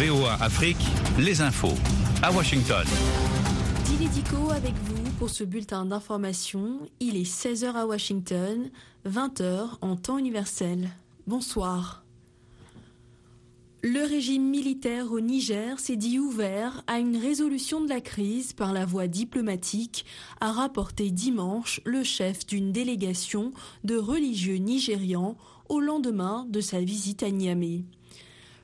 VOA Afrique, les infos. À Washington. Didico avec vous pour ce bulletin d'information. Il est 16h à Washington, 20h en temps universel. Bonsoir. Le régime militaire au Niger s'est dit ouvert à une résolution de la crise par la voie diplomatique, a rapporté dimanche le chef d'une délégation de religieux nigérians au lendemain de sa visite à Niamey.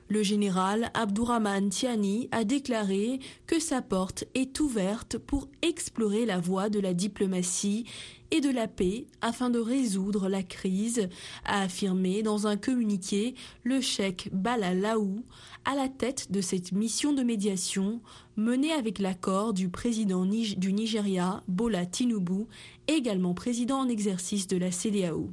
Le général Abdourahman Tiani a déclaré que sa porte est ouverte pour explorer la voie de la diplomatie et de la paix afin de résoudre la crise, a affirmé dans un communiqué le cheikh Balalaou à la tête de cette mission de médiation menée avec l'accord du président du Nigeria, Bola Tinubu, également président en exercice de la CDAO.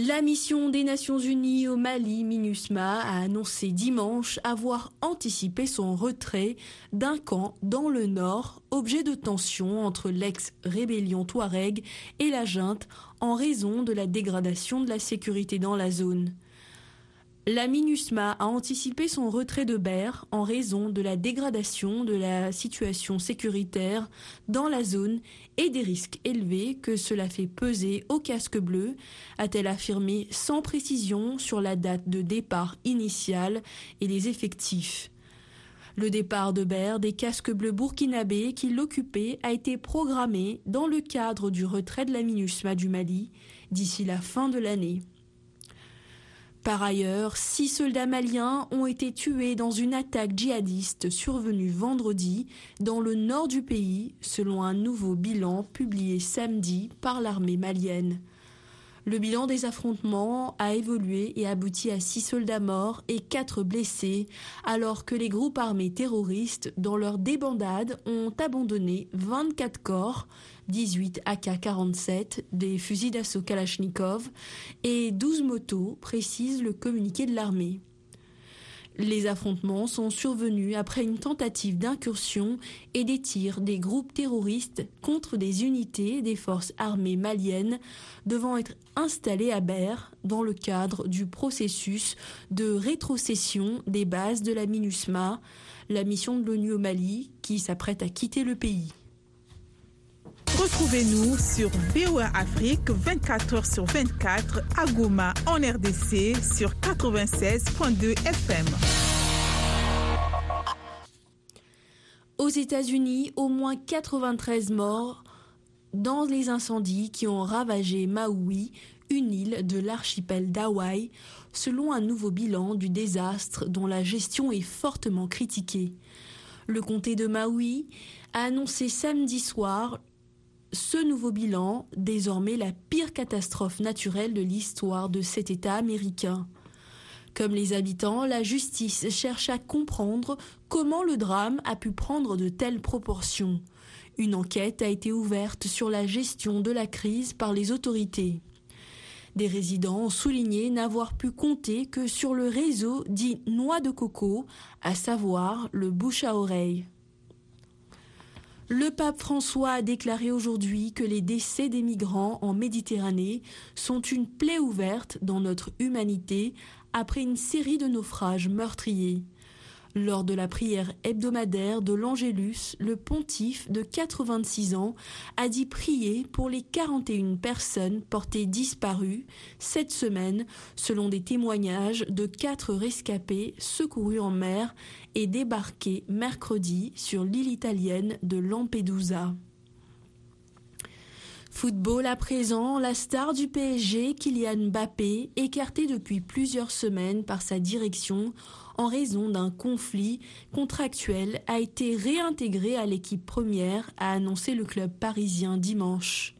La mission des Nations Unies au Mali, MINUSMA, a annoncé dimanche avoir anticipé son retrait d'un camp dans le nord, objet de tension entre l'ex-rébellion Touareg et la junte en raison de la dégradation de la sécurité dans la zone. La MINUSMA a anticipé son retrait de Ber en raison de la dégradation de la situation sécuritaire dans la zone et des risques élevés que cela fait peser au casque bleu, a-t-elle affirmé sans précision sur la date de départ initiale et les effectifs. Le départ de Ber des casques bleus burkinabés qui l'occupaient a été programmé dans le cadre du retrait de la MINUSMA du Mali d'ici la fin de l'année. Par ailleurs, six soldats maliens ont été tués dans une attaque djihadiste survenue vendredi dans le nord du pays, selon un nouveau bilan publié samedi par l'armée malienne. Le bilan des affrontements a évolué et abouti à six soldats morts et quatre blessés, alors que les groupes armés terroristes, dans leur débandade, ont abandonné 24 corps, 18 AK-47, des fusils d'assaut Kalachnikov et 12 motos, précise le communiqué de l'armée. Les affrontements sont survenus après une tentative d'incursion et des tirs des groupes terroristes contre des unités des forces armées maliennes devant être installées à Ber dans le cadre du processus de rétrocession des bases de la MINUSMA, la mission de l'ONU au Mali qui s'apprête à quitter le pays. Retrouvez-nous sur VOA Afrique 24 h sur 24 à Goma en RDC sur 96.2 FM. Aux États-Unis, au moins 93 morts dans les incendies qui ont ravagé Maui, une île de l'archipel d'Hawaï, selon un nouveau bilan du désastre dont la gestion est fortement critiquée. Le comté de Maui a annoncé samedi soir ce nouveau bilan, désormais la pire catastrophe naturelle de l'histoire de cet État américain. Comme les habitants, la justice cherche à comprendre comment le drame a pu prendre de telles proportions. Une enquête a été ouverte sur la gestion de la crise par les autorités. Des résidents ont souligné n'avoir pu compter que sur le réseau dit noix de coco, à savoir le bouche à oreille. Le pape François a déclaré aujourd'hui que les décès des migrants en Méditerranée sont une plaie ouverte dans notre humanité après une série de naufrages meurtriers. Lors de la prière hebdomadaire de l'Angélus, le pontife de 86 ans a dit prier pour les 41 personnes portées disparues cette semaine, selon des témoignages de quatre rescapés secourus en mer et débarqués mercredi sur l'île italienne de Lampedusa. Football à présent, la star du PSG, Kylian Mbappé, écarté depuis plusieurs semaines par sa direction en raison d'un conflit contractuel, a été réintégré à l'équipe première, a annoncé le club parisien dimanche.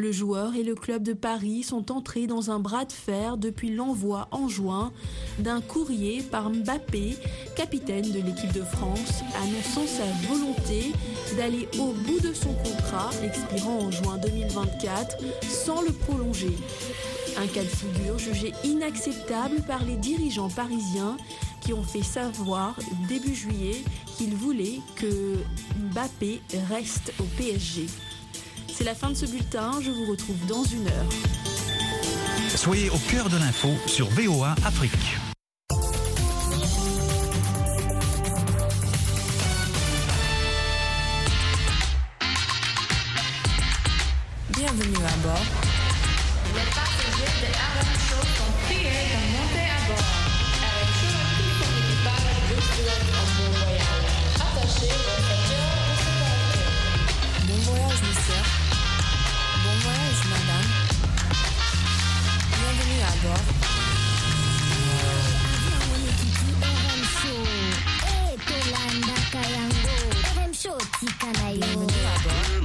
Le joueur et le club de Paris sont entrés dans un bras de fer depuis l'envoi en juin d'un courrier par Mbappé, capitaine de l'équipe de France, annonçant sa volonté d'aller au bout de son expirant en juin 2024 sans le prolonger. Un cas de figure jugé inacceptable par les dirigeants parisiens qui ont fait savoir début juillet qu'ils voulaient que Mbappé reste au PSG. C'est la fin de ce bulletin, je vous retrouve dans une heure. Soyez au cœur de l'info sur VOA Afrique.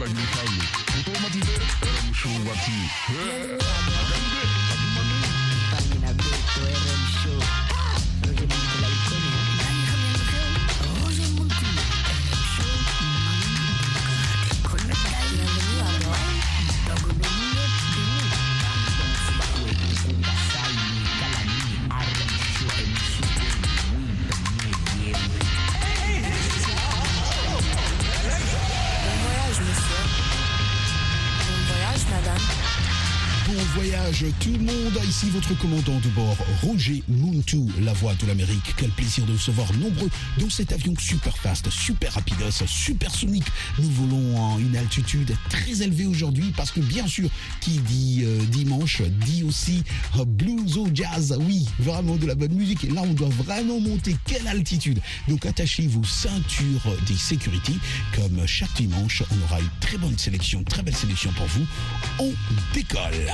like me, Paulie. Automatiseer, remshoe wat hier. Votre commandant de bord, Roger Muntu, la voix de l'Amérique. Quel plaisir de recevoir nombreux dans cet avion super fast, super rapidos, super sonique. Nous volons à une altitude très élevée aujourd'hui parce que bien sûr, qui dit euh, dimanche dit aussi euh, blues au jazz. Oui, vraiment de la bonne musique. Et là, on doit vraiment monter. Quelle altitude Donc attachez vos ceintures des sécurité. Comme chaque dimanche, on aura une très bonne sélection, très belle sélection pour vous. On décolle.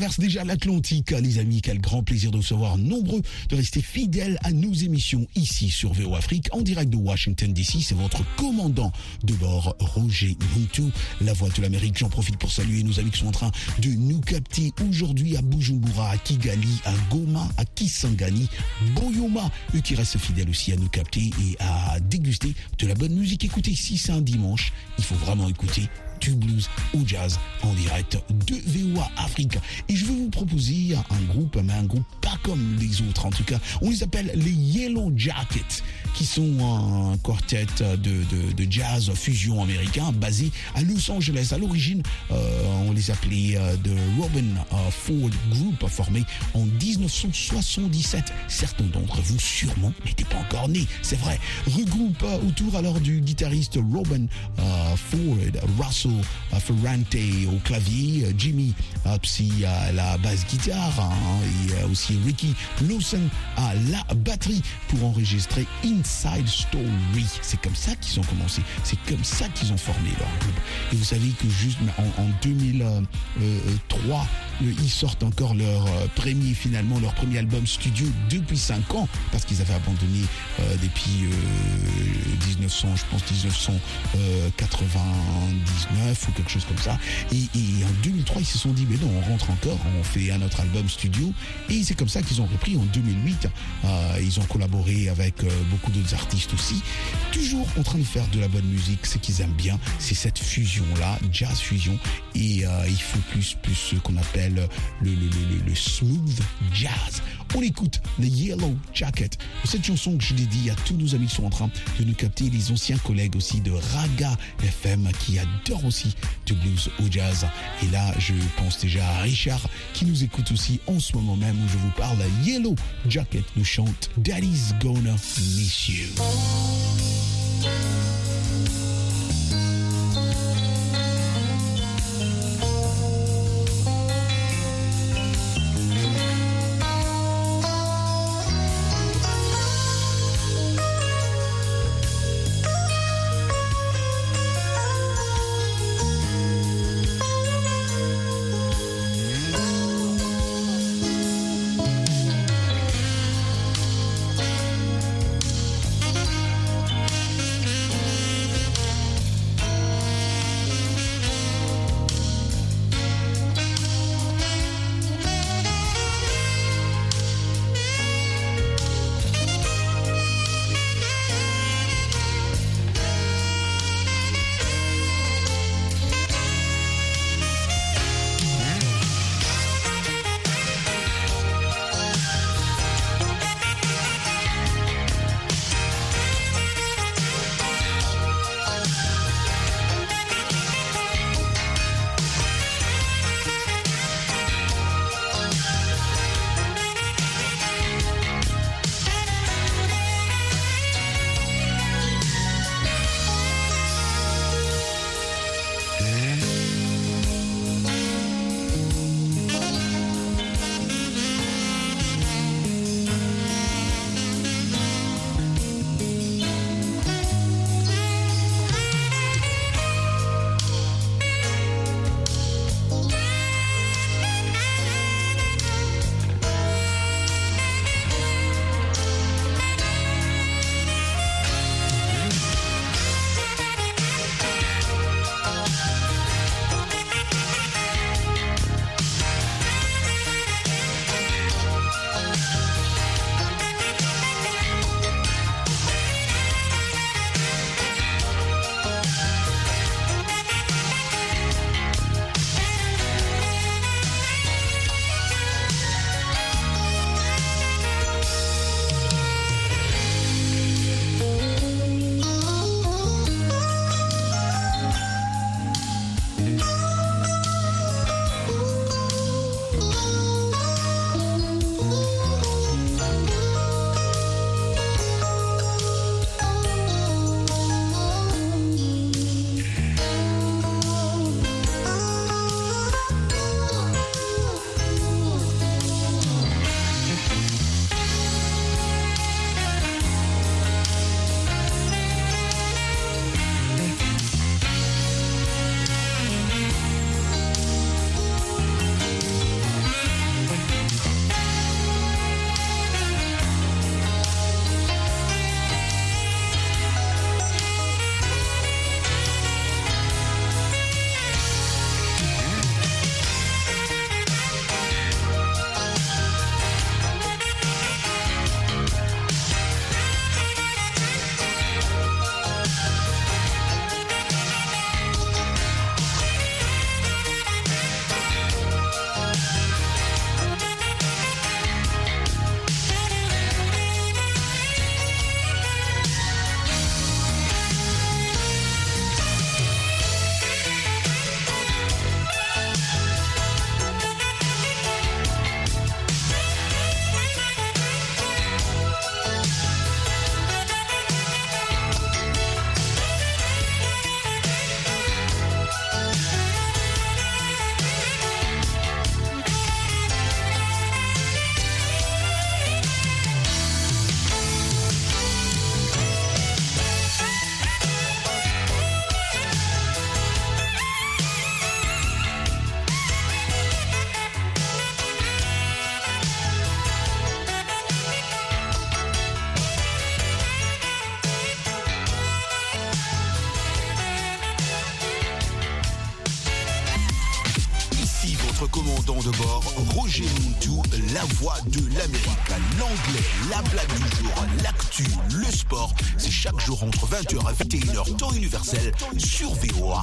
traverse déjà l'Atlantique, les amis. Quel grand plaisir de vous savoir nombreux, de rester fidèles à nos émissions ici sur VO Afrique, en direct de Washington DC. C'est votre commandant de bord, Roger Muntu, la voix de l'Amérique. J'en profite pour saluer nos amis qui sont en train de nous capter aujourd'hui à Bujumbura, à Kigali, à Goma, à Kisangani, Boyoma, eux qui restent fidèles aussi à nous capter et à déguster de la bonne musique. Écoutez, si c'est un dimanche, il faut vraiment écouter du blues au jazz en direct de VOA Afrique. Et je vais vous proposer un groupe, mais un groupe pas comme les autres en tout cas. On les appelle les Yellow Jackets, qui sont un quartet de, de, jazz fusion américain basé à Los Angeles. À l'origine, euh, on les appelait euh, de Robin euh, Ford Group, formé en 1977. Certains d'entre vous sûrement n'étaient pas encore nés, c'est vrai. Regroupe autour alors du guitariste Robin Ford, Russell Ferrante au clavier, euh, Jimmy Psy à la basse guitare hein, et aussi Ricky Lawson à la batterie pour enregistrer Inside Story. C'est comme ça qu'ils ont commencé, c'est comme ça qu'ils ont formé leur groupe. Et vous savez que juste en, 2003, ils sortent encore leur euh, premier finalement leur premier album studio depuis 5 ans parce qu'ils avaient abandonné euh, depuis 1900 je pense 1999 ou quelque chose comme ça. Et, en 2003, ils se sont dit, mais non, on rentre encore, on fait un autre album studio. Et c'est comme ça qu'ils ont repris en 2008. Euh, ils ont collaboré avec euh, beaucoup d'autres artistes aussi. Toujours en train de faire de la bonne musique. Ce qu'ils aiment bien, c'est cette fusion-là, jazz fusion. Et euh, il faut plus, plus ce qu'on appelle le, smooth jazz. On écoute The Yellow Jacket. Cette chanson que je dédie à tous nos amis qui sont en train de nous capter, les anciens collègues aussi de Raga FM qui adorent aussi du blues au jazz. Et là, je pense déjà à Richard qui nous écoute aussi en ce moment même où je vous parle. Yellow Jacket nous chante Daddy's Gonna Miss You. 21h, temps universel, sur VOA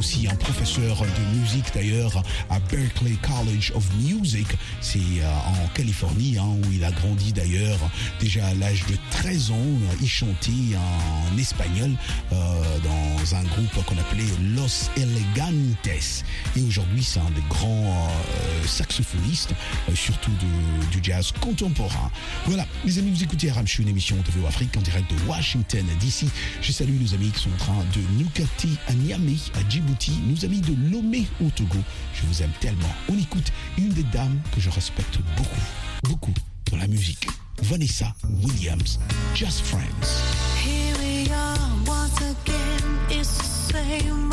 aussi un professeur de musique d'ailleurs à Berkeley College of Music. C'est euh, en Californie hein, où il a grandi d'ailleurs. Déjà à l'âge de 13 ans, il chantait en espagnol euh, dans un groupe qu'on appelait Los Elegantes. Et aujourd'hui, c'est un des grands euh, saxophonistes, surtout du jazz contemporain. Voilà, mes amis, vous écoutez Aramchu, une émission de Afrique en direct de Washington DC. Je salue nos amis qui sont en train de capter à Niamey, à Djibouti, nos amis de Lomé au Togo. Je vous aime tellement. On écoute une des dames que je respecte beaucoup, beaucoup dans la musique. Vanessa Williams, Just Friends. Here we are once again, it's same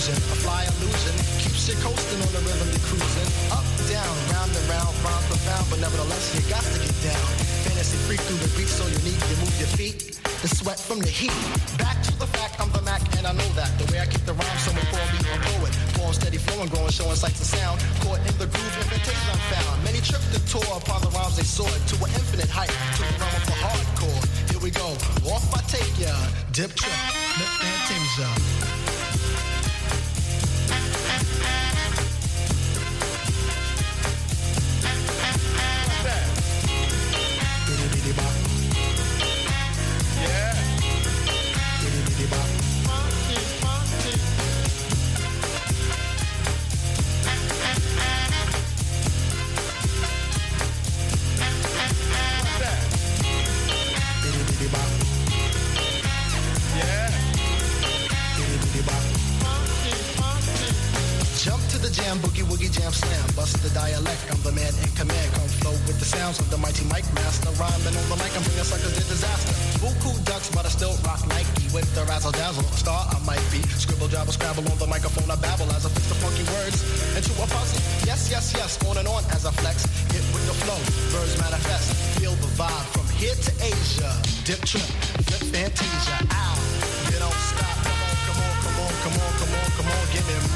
Confusion, a fly illusion, keeps you coasting on the rhythm you're cruising. Up, down, round and round, rhyme profound, but nevertheless you got to get down. Fantasy freak through the beat so unique, you move your feet, the sweat from the heat. Back to the fact, I'm the Mac, and I know that. The way I keep the rhyme, someone call me a poet. Form steady flowing, growing, showing sights and sound. Caught in the groove, invitation unfound. Many tripped the tour upon the rhymes they soared to an infinite height, to the realm of the hardcore. Here we go, off I take ya, dip trip, flip fantasia.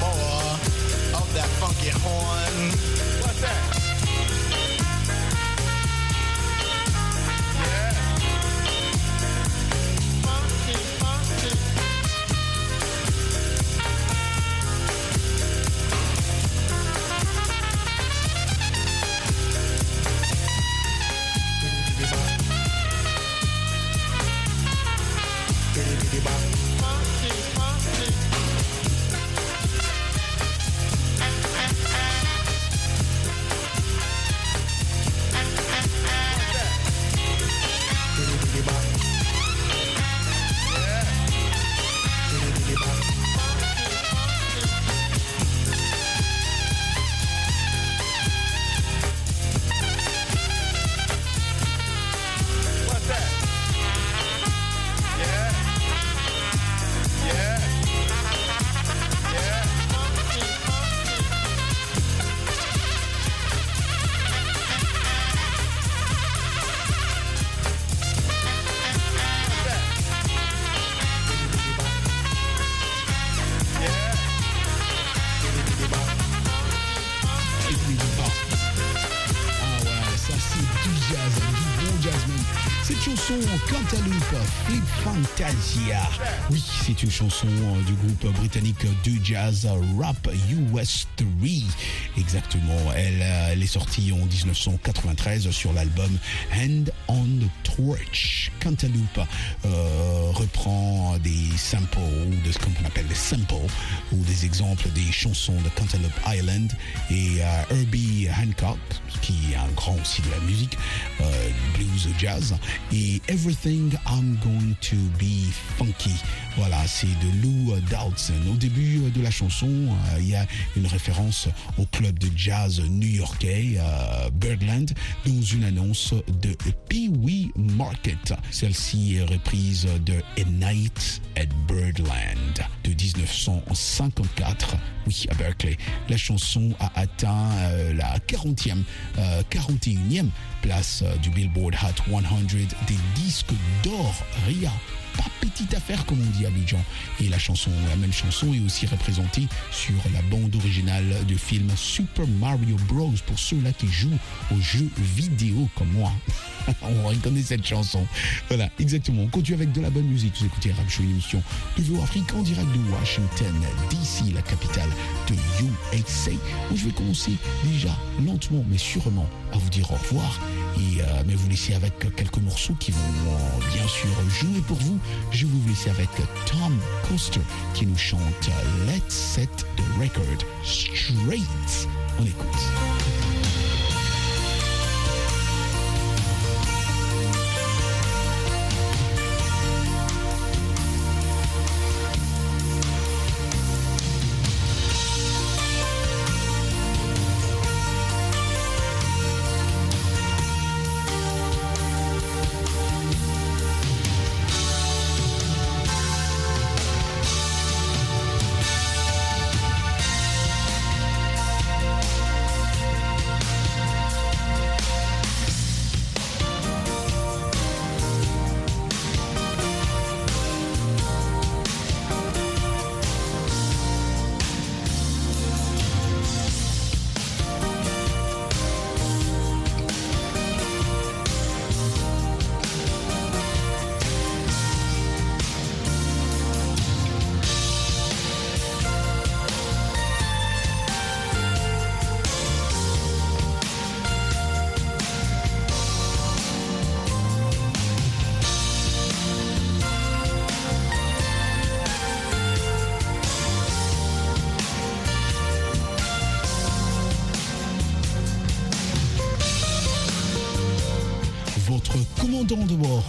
More of that funky horn. Oui, c'est une chanson euh, du groupe britannique de jazz rap US 3. Exactement. Elle, euh, elle est sortie en 1993 sur l'album Hand on the Torch. Cantaloupe euh, reprend des samples, de ce qu'on appelle des samples, ou des exemples des chansons de Cantaloupe Island et euh, Herbie Hancock, qui est un grand aussi de la musique, euh, blues jazz, et Everything I'm Going to Be Funky Voilà, c'est de Lou Dowdson. Au début de la chanson, il y a une référence au club de jazz new-yorkais Birdland dans une annonce de Pee Wee Market. Celle-ci est reprise de A Night at Birdland de 1954. Oui, à Berkeley. La chanson a atteint euh, la 40e, euh, 41e place euh, du Billboard Hot 100 des disques d'or. Ria pas petite affaire comme on dit à Abidjan. Et la chanson, la même chanson est aussi représentée sur la bande originale du film Super Mario Bros. Pour ceux-là qui jouent aux jeux vidéo comme moi. on reconnaît cette chanson. Voilà, exactement. On continue avec de la bonne musique. Vous écoutez Rap Show, émission de Afrique en direct de Washington, DC, la capitale de USA. Où je vais commencer déjà lentement mais sûrement à vous dire au revoir. Et euh, mais vous laisser avec quelques morceaux qui vont euh, bien sûr jouer pour vous. Je vous laisser avec Tom Coster qui nous chante Let's Set the Record Straight. On écoute.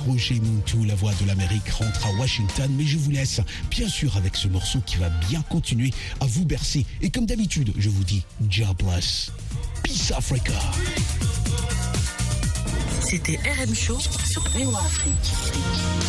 Roger Muntu, la voix de l'Amérique, rentre à Washington, mais je vous laisse, bien sûr, avec ce morceau qui va bien continuer à vous bercer. Et comme d'habitude, je vous dis, God bless. Peace Africa. C'était RM Show sur VOA Afrique.